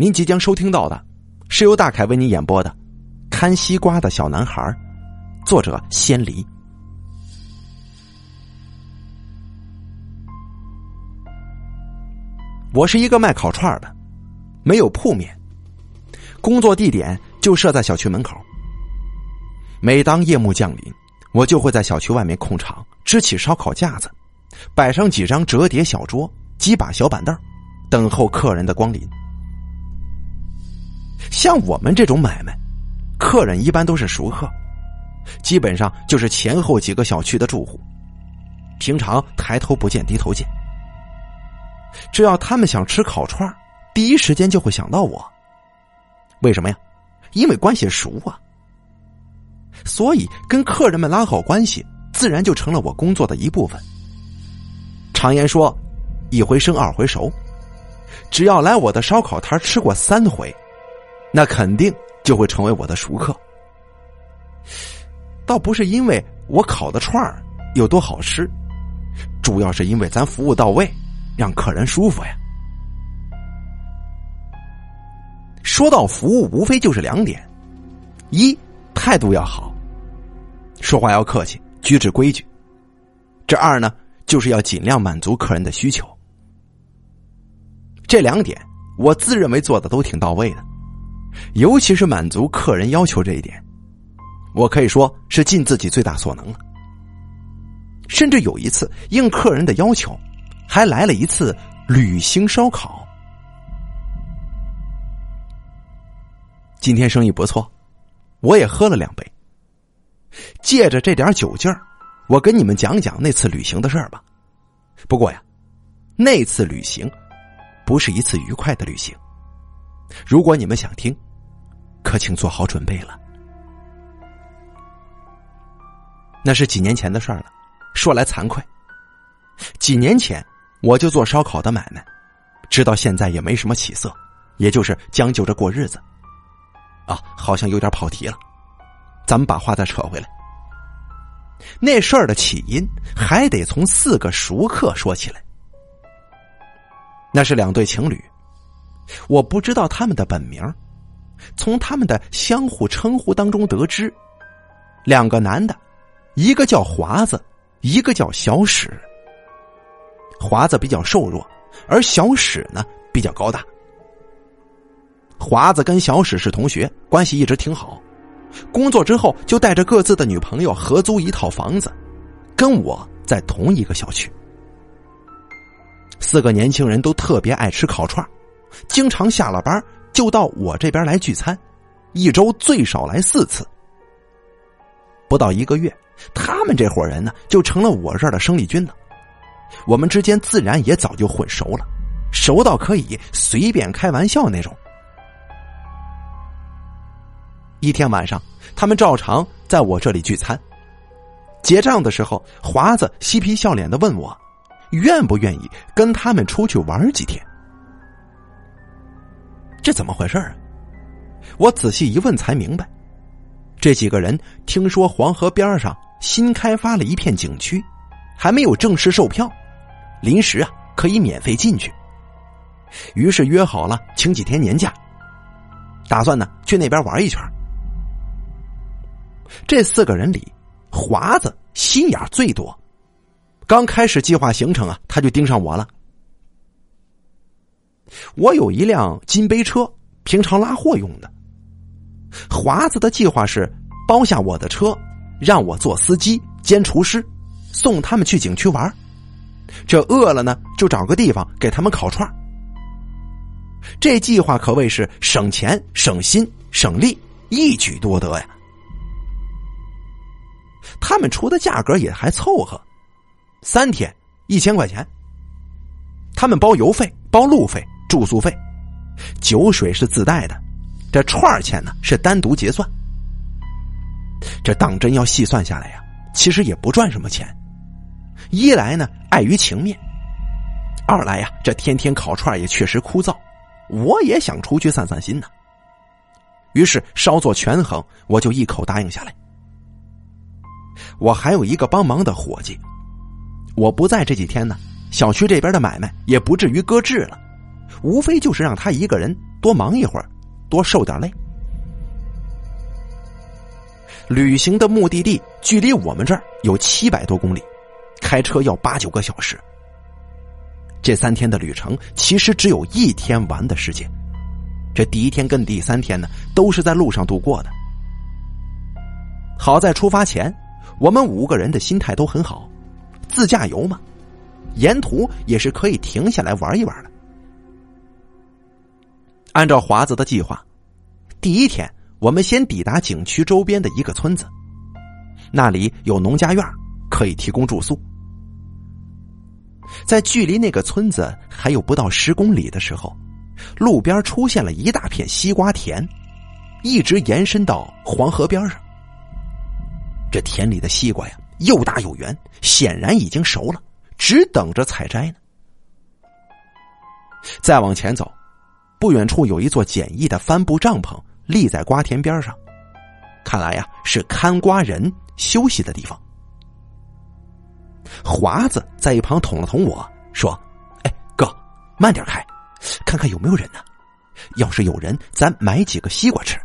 您即将收听到的，是由大凯为您演播的《看西瓜的小男孩》，作者仙离。我是一个卖烤串的，没有铺面，工作地点就设在小区门口。每当夜幕降临，我就会在小区外面空场支起烧烤架子，摆上几张折叠小桌、几把小板凳，等候客人的光临。像我们这种买卖，客人一般都是熟客，基本上就是前后几个小区的住户。平常抬头不见低头见，只要他们想吃烤串第一时间就会想到我。为什么呀？因为关系熟啊。所以跟客人们拉好关系，自然就成了我工作的一部分。常言说，一回生二回熟，只要来我的烧烤摊吃过三回。那肯定就会成为我的熟客，倒不是因为我烤的串儿有多好吃，主要是因为咱服务到位，让客人舒服呀。说到服务，无非就是两点：一态度要好，说话要客气，举止规矩；这二呢，就是要尽量满足客人的需求。这两点，我自认为做的都挺到位的。尤其是满足客人要求这一点，我可以说是尽自己最大所能了。甚至有一次应客人的要求，还来了一次旅行烧烤。今天生意不错，我也喝了两杯。借着这点酒劲儿，我跟你们讲讲那次旅行的事儿吧。不过呀，那次旅行不是一次愉快的旅行。如果你们想听，可请做好准备了。那是几年前的事儿了，说来惭愧，几年前我就做烧烤的买卖，直到现在也没什么起色，也就是将就着过日子。啊，好像有点跑题了，咱们把话再扯回来。那事儿的起因还得从四个熟客说起来，那是两对情侣。我不知道他们的本名，从他们的相互称呼当中得知，两个男的，一个叫华子，一个叫小史。华子比较瘦弱，而小史呢比较高大。华子跟小史是同学，关系一直挺好。工作之后就带着各自的女朋友合租一套房子，跟我在同一个小区。四个年轻人都特别爱吃烤串经常下了班就到我这边来聚餐，一周最少来四次。不到一个月，他们这伙人呢就成了我这儿的生力军了。我们之间自然也早就混熟了，熟到可以随便开玩笑那种。一天晚上，他们照常在我这里聚餐。结账的时候，华子嬉皮笑脸的问我，愿不愿意跟他们出去玩几天。这怎么回事啊？我仔细一问才明白，这几个人听说黄河边上新开发了一片景区，还没有正式售票，临时啊可以免费进去。于是约好了请几天年假，打算呢去那边玩一圈。这四个人里，华子心眼最多，刚开始计划行程啊，他就盯上我了。我有一辆金杯车，平常拉货用的。华子的计划是包下我的车，让我做司机兼厨师，送他们去景区玩。这饿了呢，就找个地方给他们烤串。这计划可谓是省钱、省心、省力，一举多得呀。他们出的价格也还凑合，三天一千块钱。他们包油费、包路费。住宿费、酒水是自带的，这串钱呢是单独结算。这当真要细算下来呀，其实也不赚什么钱。一来呢碍于情面，二来呀这天天烤串也确实枯燥，我也想出去散散心呢。于是稍作权衡，我就一口答应下来。我还有一个帮忙的伙计，我不在这几天呢，小区这边的买卖也不至于搁置了。无非就是让他一个人多忙一会儿，多受点累。旅行的目的地距离我们这儿有七百多公里，开车要八九个小时。这三天的旅程其实只有一天玩的时间，这第一天跟第三天呢都是在路上度过的。好在出发前，我们五个人的心态都很好，自驾游嘛，沿途也是可以停下来玩一玩的。按照华子的计划，第一天我们先抵达景区周边的一个村子，那里有农家院，可以提供住宿。在距离那个村子还有不到十公里的时候，路边出现了一大片西瓜田，一直延伸到黄河边上。这田里的西瓜呀，又大又圆，显然已经熟了，只等着采摘呢。再往前走，不远处有一座简易的帆布帐篷立在瓜田边上，看来呀是看瓜人休息的地方。华子在一旁捅了捅我说：“哎，哥，慢点开，看看有没有人呢。要是有人，咱买几个西瓜吃。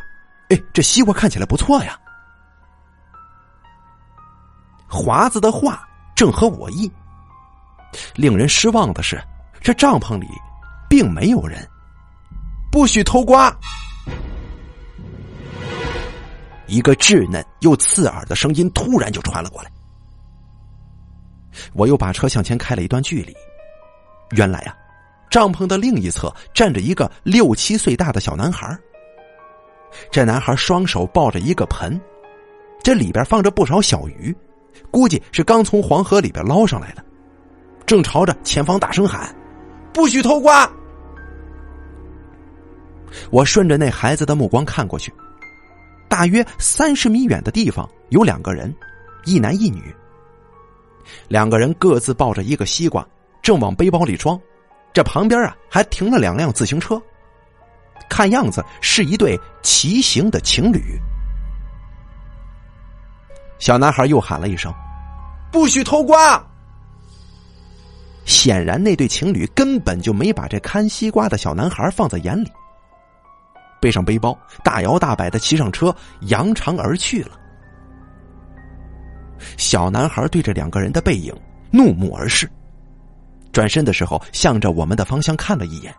哎，这西瓜看起来不错呀。”华子的话正合我意。令人失望的是，这帐篷里并没有人。不许偷瓜！一个稚嫩又刺耳的声音突然就传了过来。我又把车向前开了一段距离。原来啊，帐篷的另一侧站着一个六七岁大的小男孩。这男孩双手抱着一个盆，这里边放着不少小鱼。估计是刚从黄河里边捞上来的，正朝着前方大声喊：“不许偷瓜！”我顺着那孩子的目光看过去，大约三十米远的地方有两个人，一男一女。两个人各自抱着一个西瓜，正往背包里装。这旁边啊，还停了两辆自行车，看样子是一对骑行的情侣。小男孩又喊了一声：“不许偷瓜！”显然，那对情侣根本就没把这看西瓜的小男孩放在眼里。背上背包，大摇大摆的骑上车，扬长而去了。小男孩对着两个人的背影怒目而视，转身的时候向着我们的方向看了一眼。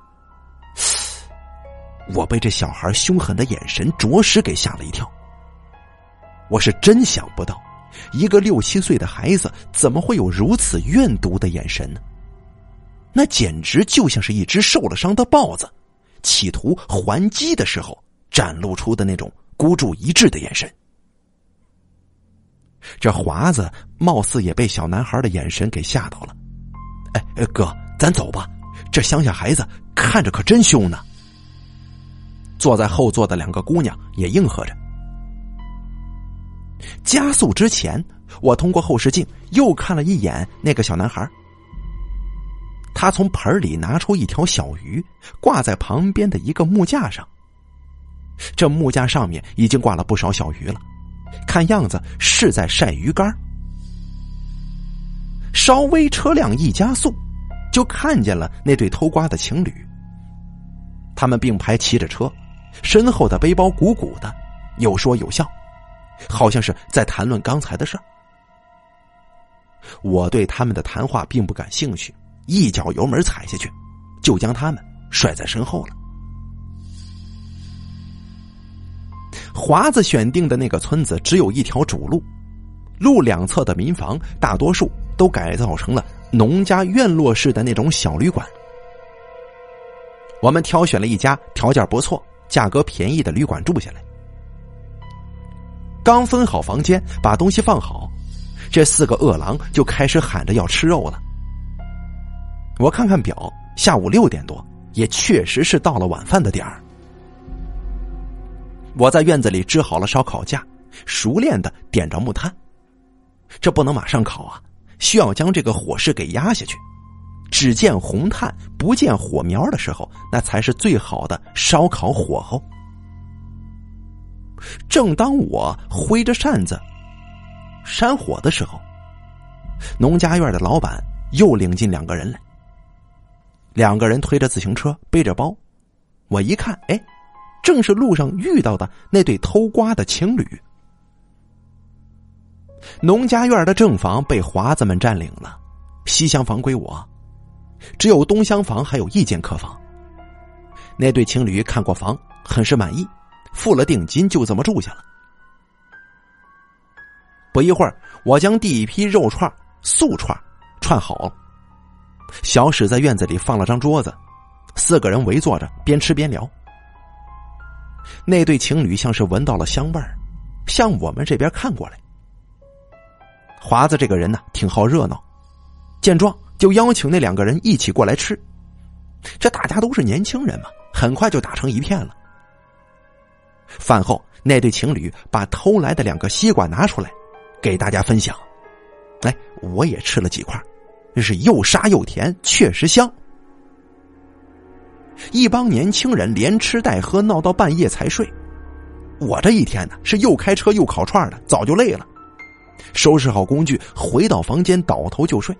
我被这小孩凶狠的眼神着实给吓了一跳。我是真想不到，一个六七岁的孩子怎么会有如此怨毒的眼神呢？那简直就像是一只受了伤的豹子，企图还击的时候展露出的那种孤注一掷的眼神。这华子貌似也被小男孩的眼神给吓到了。哎哎，哥，咱走吧，这乡下孩子看着可真凶呢。坐在后座的两个姑娘也应和着。加速之前，我通过后视镜又看了一眼那个小男孩。他从盆里拿出一条小鱼，挂在旁边的一个木架上。这木架上面已经挂了不少小鱼了，看样子是在晒鱼干。稍微车辆一加速，就看见了那对偷瓜的情侣。他们并排骑着车，身后的背包鼓鼓的，有说有笑。好像是在谈论刚才的事儿。我对他们的谈话并不感兴趣，一脚油门踩下去，就将他们甩在身后了。华子选定的那个村子只有一条主路，路两侧的民房大多数都改造成了农家院落式的那种小旅馆。我们挑选了一家条件不错、价格便宜的旅馆住下来。刚分好房间，把东西放好，这四个饿狼就开始喊着要吃肉了。我看看表，下午六点多，也确实是到了晚饭的点儿。我在院子里支好了烧烤架，熟练的点着木炭。这不能马上烤啊，需要将这个火势给压下去。只见红炭不见火苗的时候，那才是最好的烧烤火候。正当我挥着扇子扇火的时候，农家院的老板又领进两个人来。两个人推着自行车，背着包。我一看，哎，正是路上遇到的那对偷瓜的情侣。农家院的正房被华子们占领了，西厢房归我，只有东厢房还有一间客房。那对情侣看过房，很是满意，付了定金，就这么住下了。不一会儿，我将第一批肉串、素串串好了。小史在院子里放了张桌子，四个人围坐着，边吃边聊。那对情侣像是闻到了香味儿，向我们这边看过来。华子这个人呢，挺好热闹，见状就邀请那两个人一起过来吃。这大家都是年轻人嘛，很快就打成一片了。饭后，那对情侣把偷来的两个西瓜拿出来，给大家分享。来，我也吃了几块。这是又沙又甜，确实香。一帮年轻人连吃带喝，闹到半夜才睡。我这一天呢，是又开车又烤串的，早就累了。收拾好工具，回到房间，倒头就睡。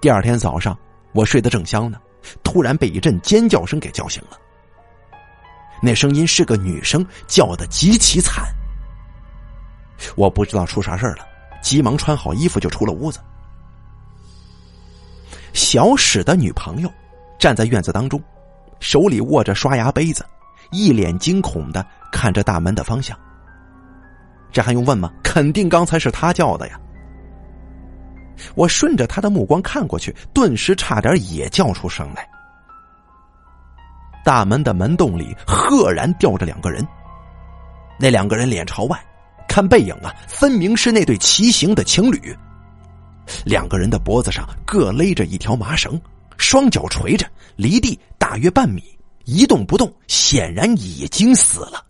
第二天早上，我睡得正香呢，突然被一阵尖叫声给叫醒了。那声音是个女生，叫的极其惨。我不知道出啥事了，急忙穿好衣服就出了屋子。小史的女朋友站在院子当中，手里握着刷牙杯子，一脸惊恐的看着大门的方向。这还用问吗？肯定刚才是他叫的呀！我顺着他的目光看过去，顿时差点也叫出声来。大门的门洞里赫然吊着两个人，那两个人脸朝外，看背影啊，分明是那对骑行的情侣。两个人的脖子上各勒着一条麻绳，双脚垂着，离地大约半米，一动不动，显然已经死了。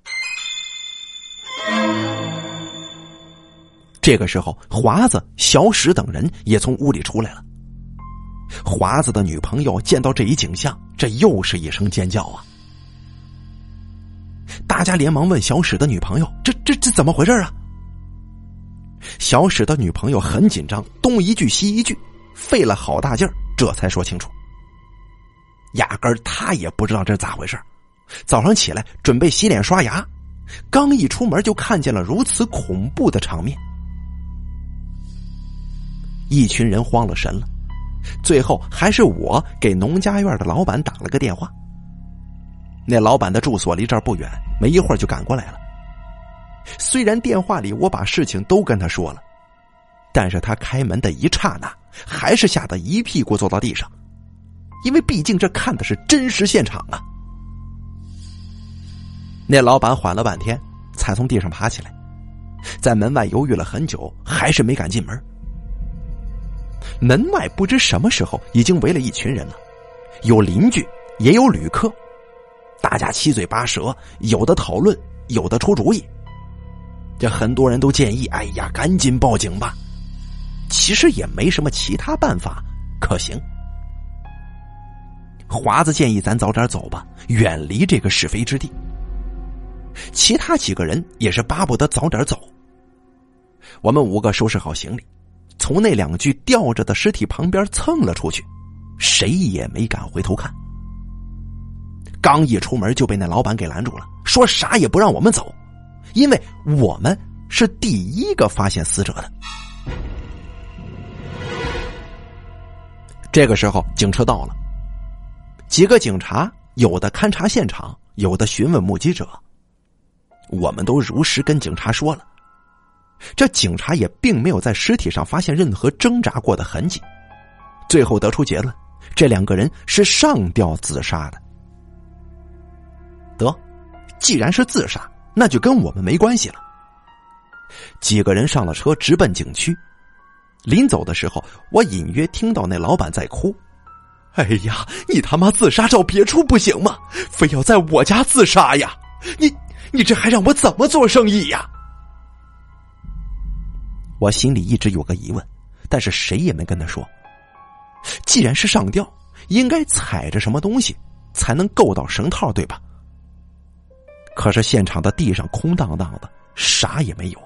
这个时候，华子、小史等人也从屋里出来了。华子的女朋友见到这一景象，这又是一声尖叫啊！大家连忙问小史的女朋友：“这、这、这怎么回事啊？”小史的女朋友很紧张，东一句西一句，费了好大劲儿，这才说清楚。压根儿他也不知道这是咋回事早上起来准备洗脸刷牙，刚一出门就看见了如此恐怖的场面。一群人慌了神了，最后还是我给农家院的老板打了个电话。那老板的住所离这儿不远，没一会儿就赶过来了。虽然电话里我把事情都跟他说了，但是他开门的一刹那，还是吓得一屁股坐到地上，因为毕竟这看的是真实现场啊。那老板缓了半天，才从地上爬起来，在门外犹豫了很久，还是没敢进门。门外不知什么时候已经围了一群人了，有邻居，也有旅客，大家七嘴八舌，有的讨论，有的出主意。这很多人都建议：“哎呀，赶紧报警吧！”其实也没什么其他办法可行。华子建议咱早点走吧，远离这个是非之地。其他几个人也是巴不得早点走。我们五个收拾好行李，从那两具吊着的尸体旁边蹭了出去，谁也没敢回头看。刚一出门就被那老板给拦住了，说啥也不让我们走。因为我们是第一个发现死者的。这个时候，警车到了，几个警察有的勘察现场，有的询问目击者。我们都如实跟警察说了，这警察也并没有在尸体上发现任何挣扎过的痕迹，最后得出结论：这两个人是上吊自杀的。得，既然是自杀。那就跟我们没关系了。几个人上了车，直奔景区。临走的时候，我隐约听到那老板在哭：“哎呀，你他妈自杀找别处不行吗？非要在我家自杀呀？你你这还让我怎么做生意呀？”我心里一直有个疑问，但是谁也没跟他说。既然是上吊，应该踩着什么东西才能够到绳套，对吧？可是现场的地上空荡荡的，啥也没有。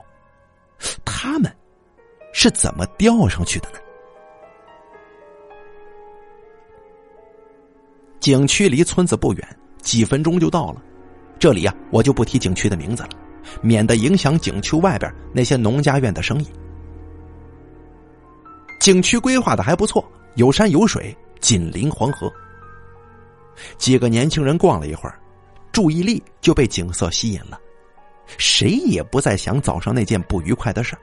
他们是怎么吊上去的呢？景区离村子不远，几分钟就到了。这里呀，我就不提景区的名字了，免得影响景区外边那些农家院的生意。景区规划的还不错，有山有水，紧邻黄河。几个年轻人逛了一会儿，注意力就被景色吸引了，谁也不再想早上那件不愉快的事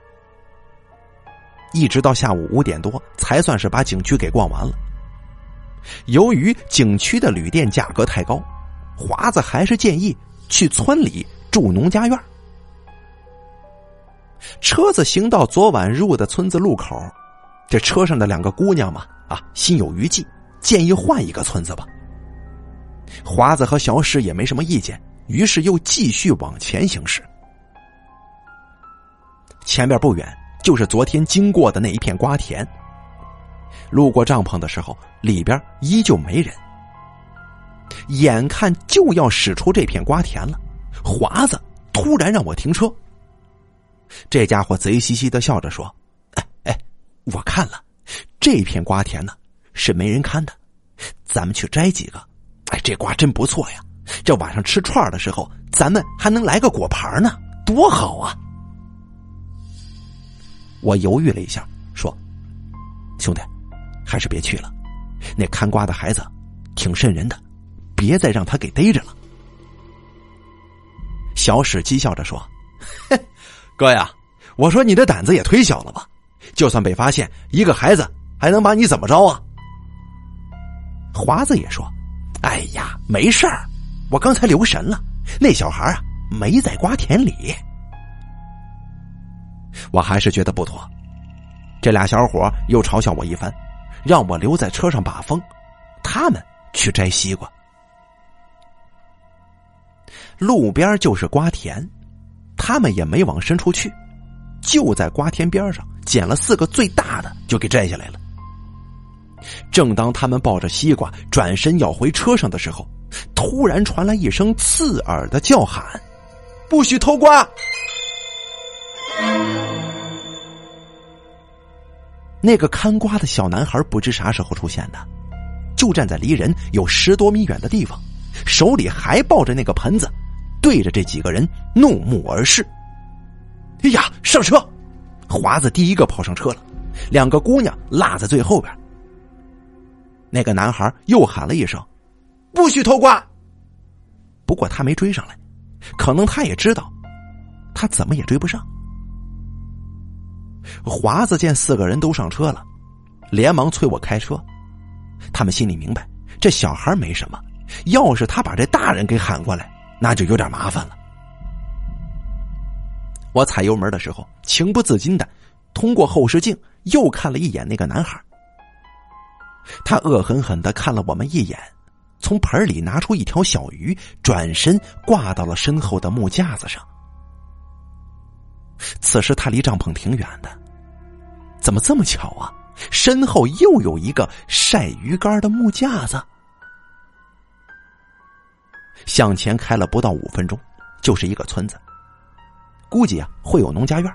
一直到下午五点多，才算是把景区给逛完了。由于景区的旅店价格太高，华子还是建议去村里住农家院。车子行到昨晚入的村子路口，这车上的两个姑娘嘛，啊，心有余悸，建议换一个村子吧。华子和小史也没什么意见，于是又继续往前行驶。前面不远就是昨天经过的那一片瓜田。路过帐篷的时候，里边依旧没人。眼看就要驶出这片瓜田了，华子突然让我停车。这家伙贼兮兮的笑着说：“哎哎，我看了，这片瓜田呢是没人看的，咱们去摘几个。哎，这瓜真不错呀，这晚上吃串的时候，咱们还能来个果盘呢，多好啊！”我犹豫了一下，说：“兄弟。”还是别去了，那看瓜的孩子挺瘆人的，别再让他给逮着了。小史讥笑着说：“哥呀，我说你的胆子也忒小了吧？就算被发现，一个孩子还能把你怎么着啊？”华子也说：“哎呀，没事儿，我刚才留神了，那小孩啊没在瓜田里。”我还是觉得不妥，这俩小伙又嘲笑我一番。让我留在车上把风，他们去摘西瓜。路边就是瓜田，他们也没往深处去，就在瓜田边上捡了四个最大的，就给摘下来了。正当他们抱着西瓜转身要回车上的时候，突然传来一声刺耳的叫喊：“不许偷瓜！”那个看瓜的小男孩不知啥时候出现的，就站在离人有十多米远的地方，手里还抱着那个盆子，对着这几个人怒目而视。哎呀，上车！华子第一个跑上车了，两个姑娘落在最后边。那个男孩又喊了一声：“不许偷瓜！”不过他没追上来，可能他也知道，他怎么也追不上。华子见四个人都上车了，连忙催我开车。他们心里明白，这小孩没什么，要是他把这大人给喊过来，那就有点麻烦了。我踩油门的时候，情不自禁的通过后视镜又看了一眼那个男孩。他恶狠狠的看了我们一眼，从盆里拿出一条小鱼，转身挂到了身后的木架子上。此时他离帐篷挺远的，怎么这么巧啊？身后又有一个晒鱼竿的木架子。向前开了不到五分钟，就是一个村子，估计啊会有农家院。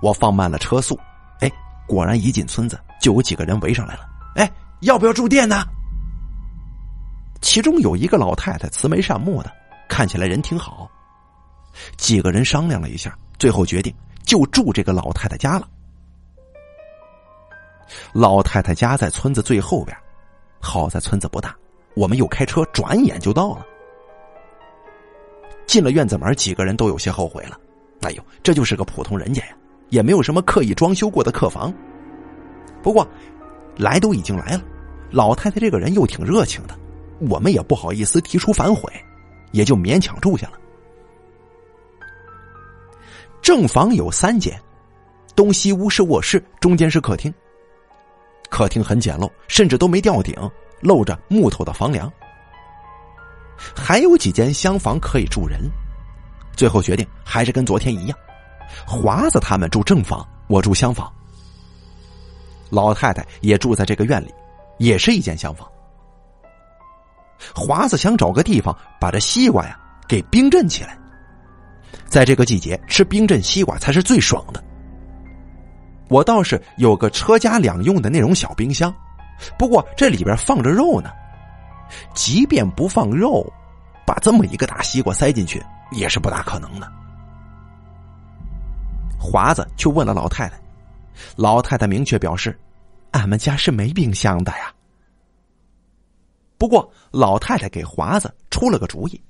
我放慢了车速，哎，果然一进村子就有几个人围上来了。哎，要不要住店呢？其中有一个老太太，慈眉善目的，看起来人挺好。几个人商量了一下，最后决定就住这个老太太家了。老太太家在村子最后边，好在村子不大，我们又开车转眼就到了。进了院子门，几个人都有些后悔了。哎呦，这就是个普通人家呀，也没有什么刻意装修过的客房。不过，来都已经来了，老太太这个人又挺热情的，我们也不好意思提出反悔，也就勉强住下了。正房有三间，东西屋是卧室，中间是客厅。客厅很简陋，甚至都没吊顶，露着木头的房梁。还有几间厢房可以住人，最后决定还是跟昨天一样，华子他们住正房，我住厢房。老太太也住在这个院里，也是一间厢房。华子想找个地方把这西瓜呀给冰镇起来。在这个季节吃冰镇西瓜才是最爽的。我倒是有个车家两用的那种小冰箱，不过这里边放着肉呢，即便不放肉，把这么一个大西瓜塞进去也是不大可能的。华子去问了老太太，老太太明确表示：“俺们家是没冰箱的呀。”不过老太太给华子出了个主意，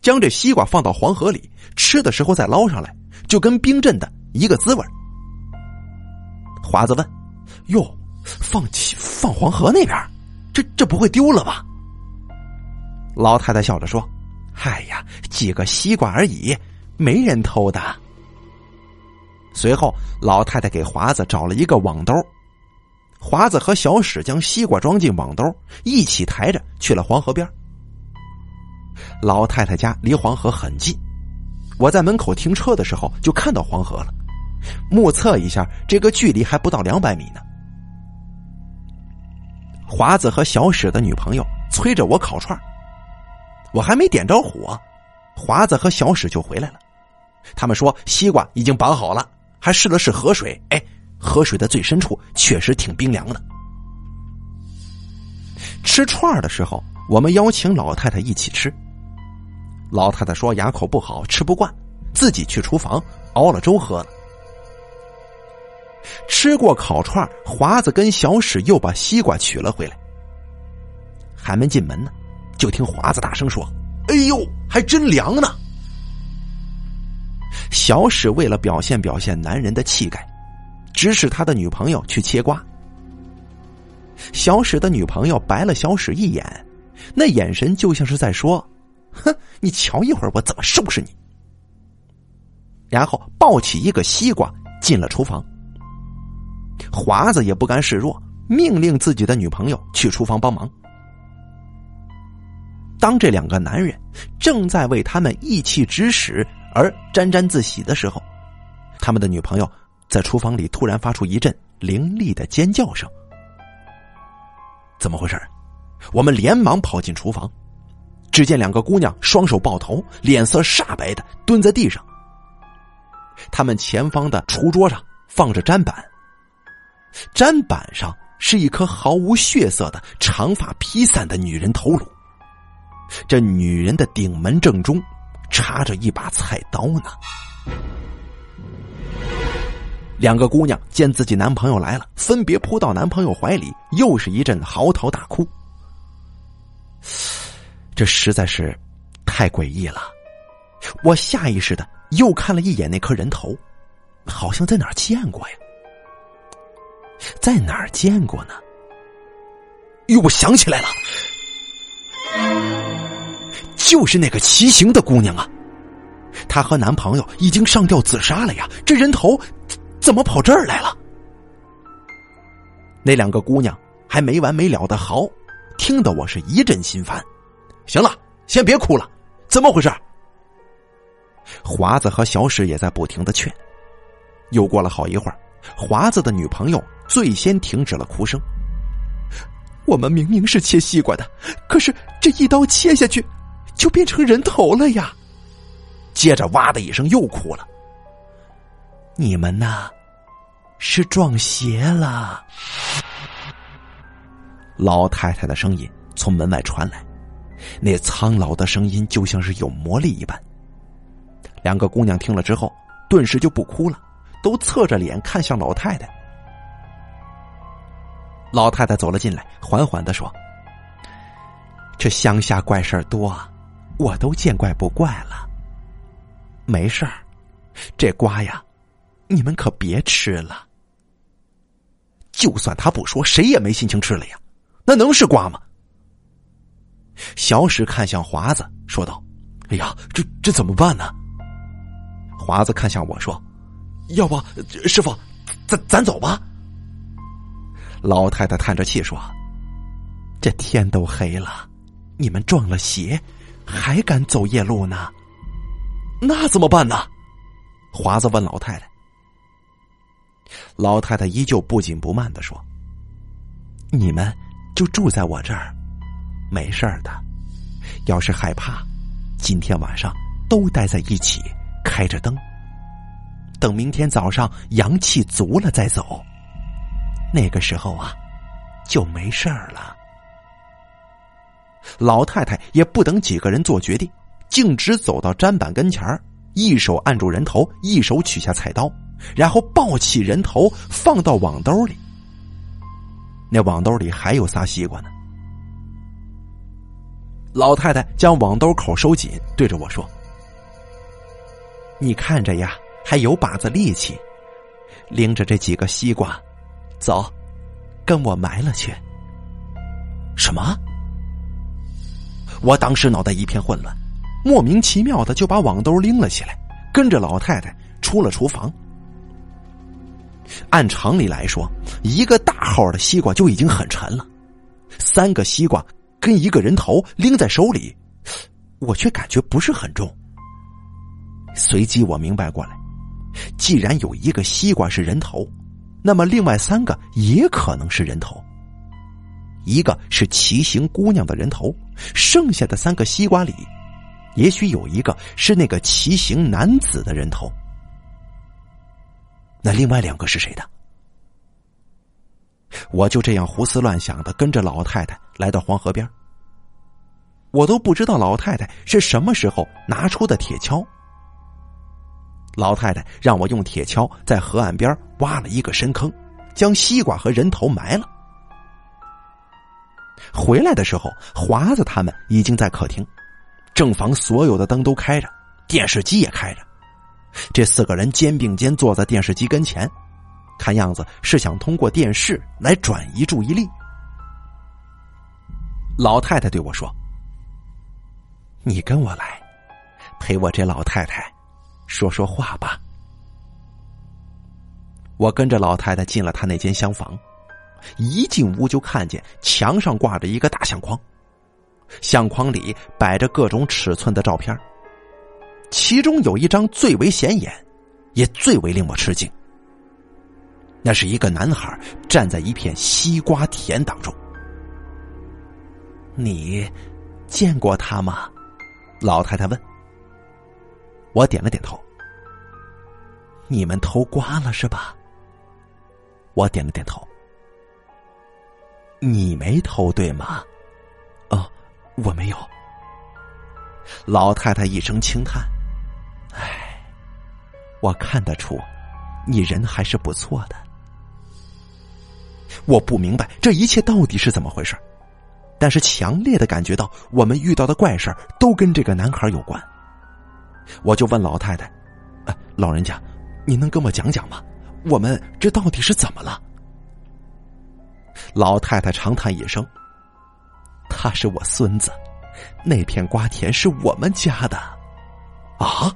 将这西瓜放到黄河里，吃的时候再捞上来，就跟冰镇的一个滋味。华子问：“哟，放起放黄河那边，这这不会丢了吧？”老太太笑着说：“嗨呀，几个西瓜而已，没人偷的。”随后，老太太给华子找了一个网兜，华子和小史将西瓜装进网兜，一起抬着去了黄河边。老太太家离黄河很近，我在门口停车的时候就看到黄河了，目测一下，这个距离还不到两百米呢。华子和小史的女朋友催着我烤串我还没点着火，华子和小史就回来了，他们说西瓜已经绑好了。还试了试河水，哎，河水的最深处确实挺冰凉的。吃串的时候，我们邀请老太太一起吃。老太太说牙口不好，吃不惯，自己去厨房熬了粥喝了。吃过烤串，华子跟小史又把西瓜取了回来。还没进门呢，就听华子大声说：“哎呦，还真凉呢！”小史为了表现表现男人的气概，指使他的女朋友去切瓜。小史的女朋友白了小史一眼，那眼神就像是在说：“哼，你瞧一会儿我怎么收拾你。”然后抱起一个西瓜进了厨房。华子也不甘示弱，命令自己的女朋友去厨房帮忙。当这两个男人正在为他们义气指使。而沾沾自喜的时候，他们的女朋友在厨房里突然发出一阵凌厉的尖叫声。怎么回事？我们连忙跑进厨房，只见两个姑娘双手抱头，脸色煞白的蹲在地上。他们前方的厨桌上放着砧板，砧板上是一颗毫无血色的长发披散的女人头颅，这女人的顶门正中。插着一把菜刀呢。两个姑娘见自己男朋友来了，分别扑到男朋友怀里，又是一阵嚎啕大哭。这实在是太诡异了。我下意识的又看了一眼那颗人头，好像在哪儿见过呀？在哪儿见过呢？哟，我想起来了。就是那个骑行的姑娘啊，她和男朋友已经上吊自杀了呀，这人头怎么跑这儿来了？那两个姑娘还没完没了的嚎，听得我是一阵心烦。行了，先别哭了，怎么回事？华子和小史也在不停的劝。又过了好一会儿，华子的女朋友最先停止了哭声。我们明明是切西瓜的，可是这一刀切下去。就变成人头了呀！接着哇的一声又哭了。你们呐，是撞邪了。老太太的声音从门外传来，那苍老的声音就像是有魔力一般。两个姑娘听了之后，顿时就不哭了，都侧着脸看向老太太。老太太走了进来，缓缓的说：“这乡下怪事儿多。”我都见怪不怪了，没事儿，这瓜呀，你们可别吃了。就算他不说，谁也没心情吃了呀，那能是瓜吗？小史看向华子，说道：“哎呀，这这怎么办呢？”华子看向我说：“要不，师傅，咱咱走吧。”老太太叹着气说：“这天都黑了，你们撞了邪。”还敢走夜路呢？那怎么办呢？华子问老太太。老太太依旧不紧不慢的说：“你们就住在我这儿，没事儿的。要是害怕，今天晚上都待在一起，开着灯。等明天早上阳气足了再走，那个时候啊，就没事儿了。”老太太也不等几个人做决定，径直走到砧板跟前儿，一手按住人头，一手取下菜刀，然后抱起人头放到网兜里。那网兜里还有仨西瓜呢。老太太将网兜口收紧，对着我说：“你看着呀，还有把子力气，拎着这几个西瓜，走，跟我埋了去。”什么？我当时脑袋一片混乱，莫名其妙的就把网兜拎了起来，跟着老太太出了厨房。按常理来说，一个大号的西瓜就已经很沉了，三个西瓜。跟一个人头拎在手里，我却感觉不是很重。随即我明白过来，既然有一个西瓜是人头，那么另外三个也可能是人头。一个是骑行姑娘的人头，剩下的三个西瓜里，也许有一个是那个骑行男子的人头。那另外两个是谁的？我就这样胡思乱想的跟着老太太来到黄河边我都不知道老太太是什么时候拿出的铁锹。老太太让我用铁锹在河岸边挖了一个深坑，将西瓜和人头埋了。回来的时候，华子他们已经在客厅，正房所有的灯都开着，电视机也开着，这四个人肩并肩坐在电视机跟前。看样子是想通过电视来转移注意力。老太太对我说：“你跟我来，陪我这老太太说说话吧。”我跟着老太太进了她那间厢房，一进屋就看见墙上挂着一个大相框，相框里摆着各种尺寸的照片，其中有一张最为显眼，也最为令我吃惊。那是一个男孩站在一片西瓜田当中。你见过他吗？老太太问。我点了点头。你们偷瓜了是吧？我点了点头。你没偷对吗？哦，我没有。老太太一声轻叹：“唉，我看得出，你人还是不错的。”我不明白这一切到底是怎么回事，但是强烈的感觉到我们遇到的怪事都跟这个男孩有关。我就问老太太：“哎，老人家，你能跟我讲讲吗？我们这到底是怎么了？”老太太长叹一声：“他是我孙子，那片瓜田是我们家的。”啊！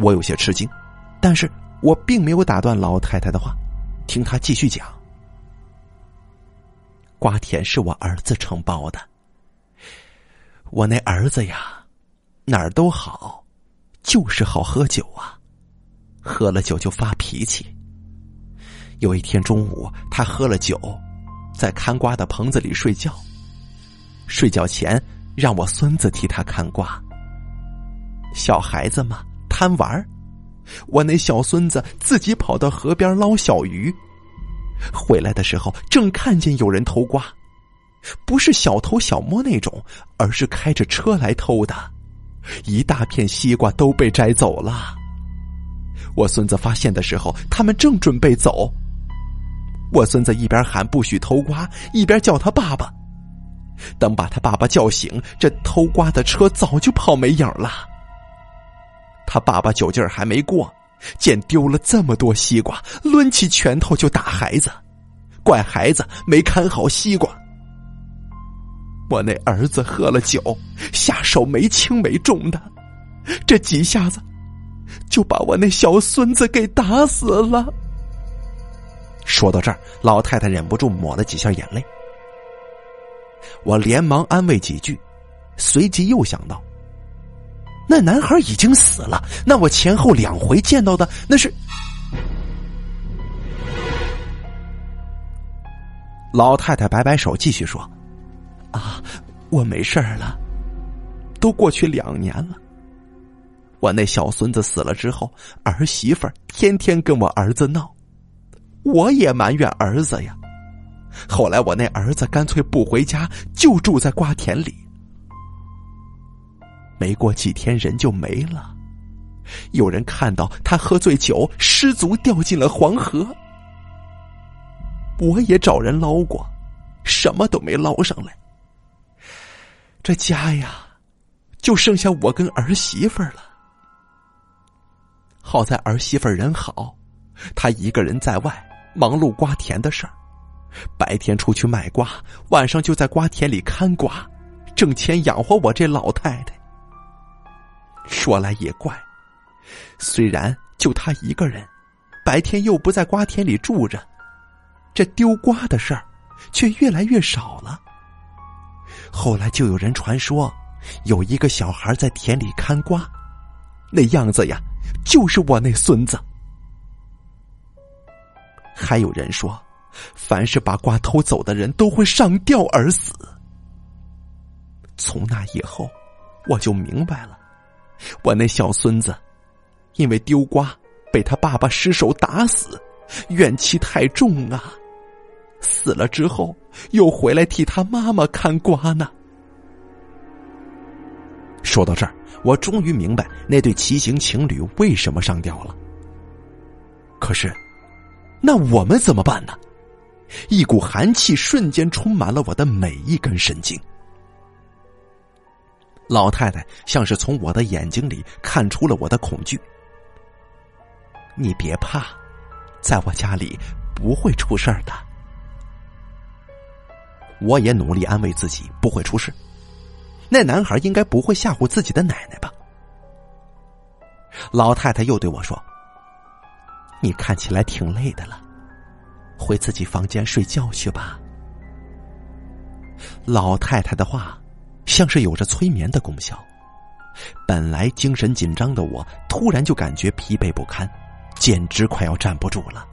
我有些吃惊，但是我并没有打断老太太的话。听她继续讲，瓜田是我儿子承包的。我那儿子呀，哪儿都好，就是好喝酒啊，喝了酒就发脾气。有一天中午，他喝了酒，在看瓜的棚子里睡觉，睡觉前让我孙子替他看瓜。小孩子嘛，贪玩。我那小孙子自己跑到河边捞小鱼，回来的时候正看见有人偷瓜，不是小偷小摸那种，而是开着车来偷的，一大片西瓜都被摘走了。我孙子发现的时候，他们正准备走，我孙子一边喊不许偷瓜，一边叫他爸爸。等把他爸爸叫醒，这偷瓜的车早就跑没影了。他爸爸酒劲儿还没过，见丢了这么多西瓜，抡起拳头就打孩子，怪孩子没看好西瓜。我那儿子喝了酒，下手没轻没重的，这几下子就把我那小孙子给打死了。说到这儿，老太太忍不住抹了几下眼泪。我连忙安慰几句，随即又想到。那男孩已经死了，那我前后两回见到的那是……老太太摆摆手，继续说：“啊，我没事了，都过去两年了。我那小孙子死了之后，儿媳妇天天跟我儿子闹，我也埋怨儿子呀。后来我那儿子干脆不回家，就住在瓜田里。没过几天，人就没了。有人看到他喝醉酒失足掉进了黄河，我也找人捞过，什么都没捞上来。这家呀，就剩下我跟儿媳妇了。好在儿媳妇人好，她一个人在外忙碌瓜田的事儿，白天出去卖瓜，晚上就在瓜田里看瓜，挣钱养活我这老太太。说来也怪。虽然就他一个人，白天又不在瓜田里住着，这丢瓜的事儿却越来越少了。后来就有人传说，有一个小孩在田里看瓜，那样子呀，就是我那孙子。还有人说，凡是把瓜偷走的人都会上吊而死。从那以后，我就明白了，我那小孙子。因为丢瓜被他爸爸失手打死，怨气太重啊！死了之后又回来替他妈妈看瓜呢。说到这儿，我终于明白那对骑行情侣为什么上吊了。可是，那我们怎么办呢？一股寒气瞬间充满了我的每一根神经。老太太像是从我的眼睛里看出了我的恐惧。你别怕，在我家里不会出事儿的。我也努力安慰自己不会出事。那男孩应该不会吓唬自己的奶奶吧？老太太又对我说：“你看起来挺累的了，回自己房间睡觉去吧。”老太太的话像是有着催眠的功效。本来精神紧张的我，突然就感觉疲惫不堪。简直快要站不住了。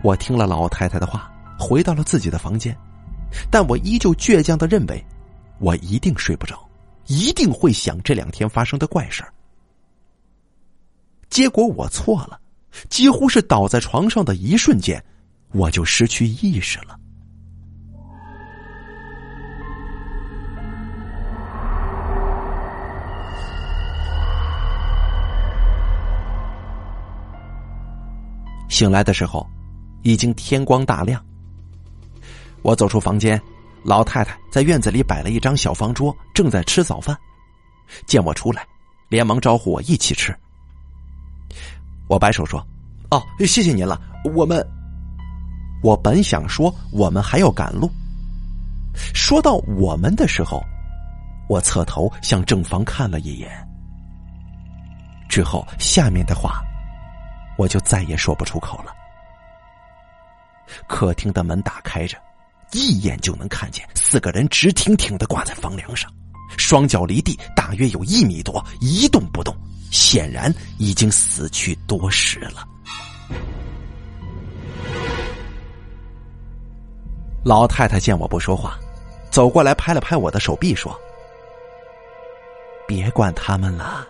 我听了老太太的话，回到了自己的房间，但我依旧倔强的认为，我一定睡不着，一定会想这两天发生的怪事儿。结果我错了，几乎是倒在床上的一瞬间，我就失去意识了。醒来的时候，已经天光大亮。我走出房间，老太太在院子里摆了一张小方桌，正在吃早饭。见我出来，连忙招呼我一起吃。我摆手说：“哦，谢谢您了。”我们，我本想说我们还要赶路。说到我们的时候，我侧头向正房看了一眼，之后下面的话。我就再也说不出口了。客厅的门打开着，一眼就能看见四个人直挺挺的挂在房梁上，双脚离地大约有一米多，一动不动，显然已经死去多时了。老太太见我不说话，走过来拍了拍我的手臂，说：“别管他们了。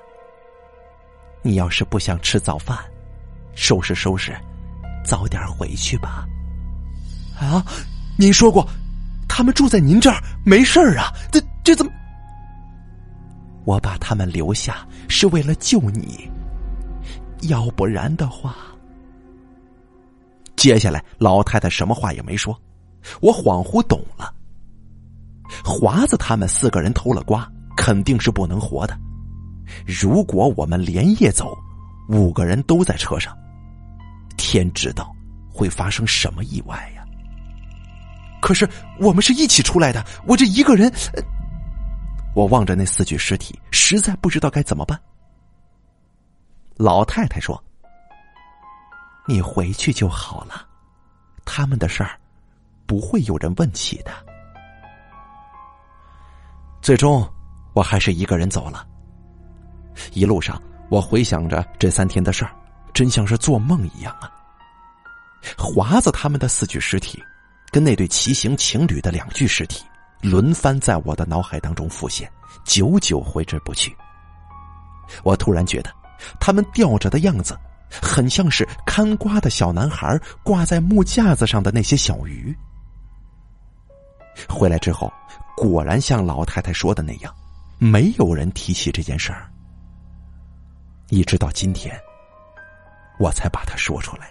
你要是不想吃早饭。”收拾收拾，早点回去吧。啊，您说过，他们住在您这儿没事儿啊？这这怎么？我把他们留下是为了救你，要不然的话……接下来，老太太什么话也没说，我恍惚懂了。华子他们四个人偷了瓜，肯定是不能活的。如果我们连夜走，五个人都在车上。天知道会发生什么意外呀！可是我们是一起出来的，我这一个人，我望着那四具尸体，实在不知道该怎么办。老太太说：“你回去就好了，他们的事儿不会有人问起的。”最终，我还是一个人走了。一路上，我回想着这三天的事儿。真像是做梦一样啊！华子他们的四具尸体，跟那对骑行情侣的两具尸体，轮番在我的脑海当中浮现，久久挥之不去。我突然觉得，他们吊着的样子，很像是看瓜的小男孩挂在木架子上的那些小鱼。回来之后，果然像老太太说的那样，没有人提起这件事儿。一直到今天，我才把它说出来。